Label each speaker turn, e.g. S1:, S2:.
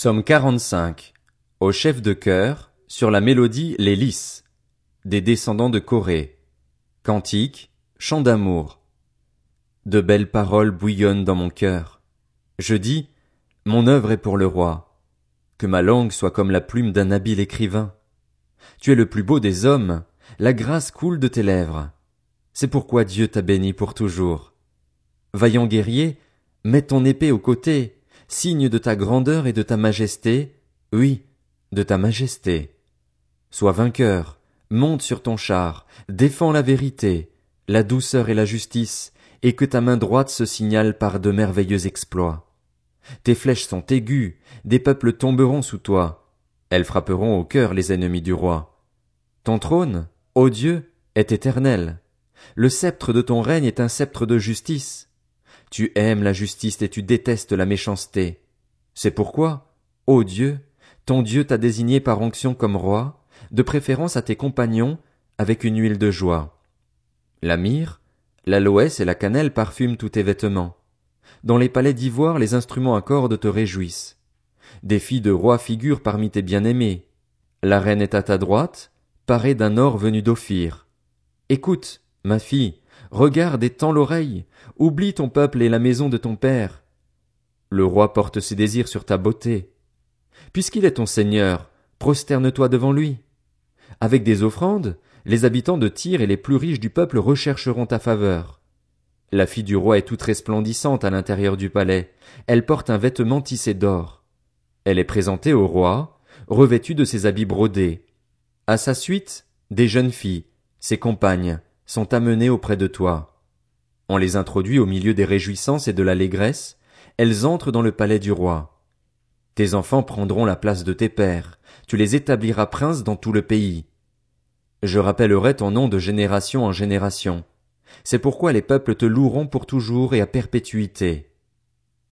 S1: Psaume 45. Au chef de chœur, sur la mélodie Les Lys, des descendants de Corée. Cantique, chant d'amour. De belles paroles bouillonnent dans mon cœur. Je dis, mon œuvre est pour le roi. Que ma langue soit comme la plume d'un habile écrivain. Tu es le plus beau des hommes, la grâce coule de tes lèvres. C'est pourquoi Dieu t'a béni pour toujours. Vaillant guerrier, mets ton épée au côté, signe de ta grandeur et de ta majesté, oui, de ta majesté. Sois vainqueur, monte sur ton char, défends la vérité, la douceur et la justice, et que ta main droite se signale par de merveilleux exploits. Tes flèches sont aiguës, des peuples tomberont sous toi, elles frapperont au cœur les ennemis du roi. Ton trône, ô Dieu, est éternel. Le sceptre de ton règne est un sceptre de justice. Tu aimes la justice et tu détestes la méchanceté. C'est pourquoi, ô Dieu, ton Dieu t'a désigné par onction comme roi, de préférence à tes compagnons, avec une huile de joie. La myrrhe, l'aloès et la cannelle parfument tous tes vêtements. Dans les palais d'ivoire, les instruments à cordes te réjouissent. Des filles de rois figurent parmi tes bien-aimés. La reine est à ta droite, parée d'un or venu d'Ophir. Écoute, ma fille, regarde et tends l'oreille, oublie ton peuple et la maison de ton père. Le roi porte ses désirs sur ta beauté. Puisqu'il est ton seigneur, prosterne-toi devant lui. Avec des offrandes, les habitants de Tyr et les plus riches du peuple rechercheront ta faveur. La fille du roi est toute resplendissante à l'intérieur du palais. Elle porte un vêtement tissé d'or. Elle est présentée au roi, revêtue de ses habits brodés. À sa suite, des jeunes filles, ses compagnes, sont amenées auprès de toi. On les introduit au milieu des réjouissances et de l'allégresse, elles entrent dans le palais du roi. Tes enfants prendront la place de tes pères, tu les établiras princes dans tout le pays. Je rappellerai ton nom de génération en génération. C'est pourquoi les peuples te loueront pour toujours et à perpétuité.